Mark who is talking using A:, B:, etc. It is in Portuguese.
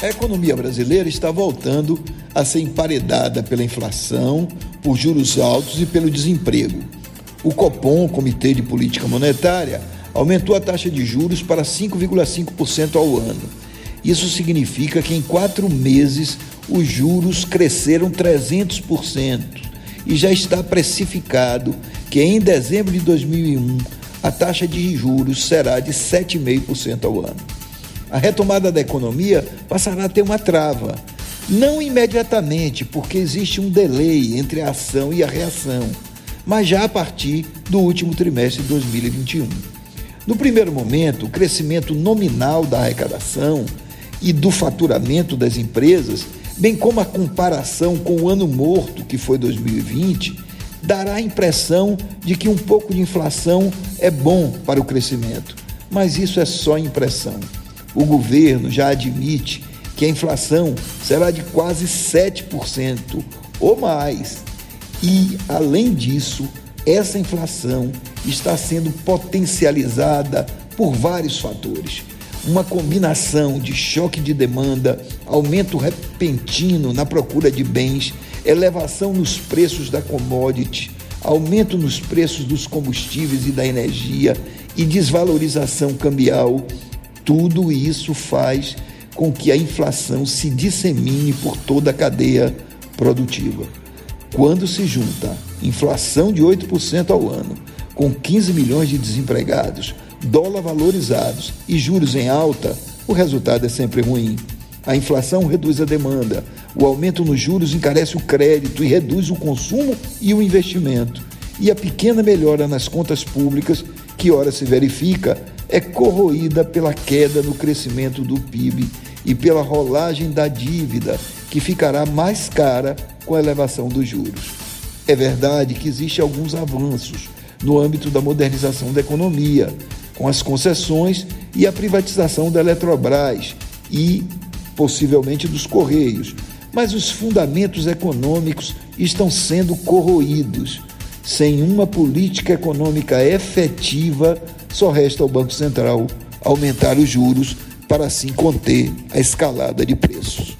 A: A economia brasileira está voltando a ser emparedada pela inflação, por juros altos e pelo desemprego. O Copom, Comitê de Política Monetária, aumentou a taxa de juros para 5,5% ao ano. Isso significa que em quatro meses os juros cresceram 300% e já está precificado que em dezembro de 2001 a taxa de juros será de 7,5% ao ano a retomada da economia passará a ter uma trava. Não imediatamente, porque existe um delay entre a ação e a reação, mas já a partir do último trimestre de 2021. No primeiro momento, o crescimento nominal da arrecadação e do faturamento das empresas, bem como a comparação com o ano morto, que foi 2020, dará a impressão de que um pouco de inflação é bom para o crescimento. Mas isso é só impressão. O governo já admite que a inflação será de quase 7% ou mais. E, além disso, essa inflação está sendo potencializada por vários fatores. Uma combinação de choque de demanda, aumento repentino na procura de bens, elevação nos preços da commodity, aumento nos preços dos combustíveis e da energia e desvalorização cambial tudo isso faz com que a inflação se dissemine por toda a cadeia produtiva. Quando se junta inflação de 8% ao ano, com 15 milhões de desempregados, dólar valorizados e juros em alta, o resultado é sempre ruim. A inflação reduz a demanda, o aumento nos juros encarece o crédito e reduz o consumo e o investimento. E a pequena melhora nas contas públicas, que ora se verifica, é corroída pela queda no crescimento do PIB e pela rolagem da dívida, que ficará mais cara com a elevação dos juros. É verdade que existem alguns avanços no âmbito da modernização da economia, com as concessões e a privatização da Eletrobras e, possivelmente, dos Correios, mas os fundamentos econômicos estão sendo corroídos. Sem uma política econômica efetiva, só resta ao Banco Central aumentar os juros para assim conter a escalada de preços.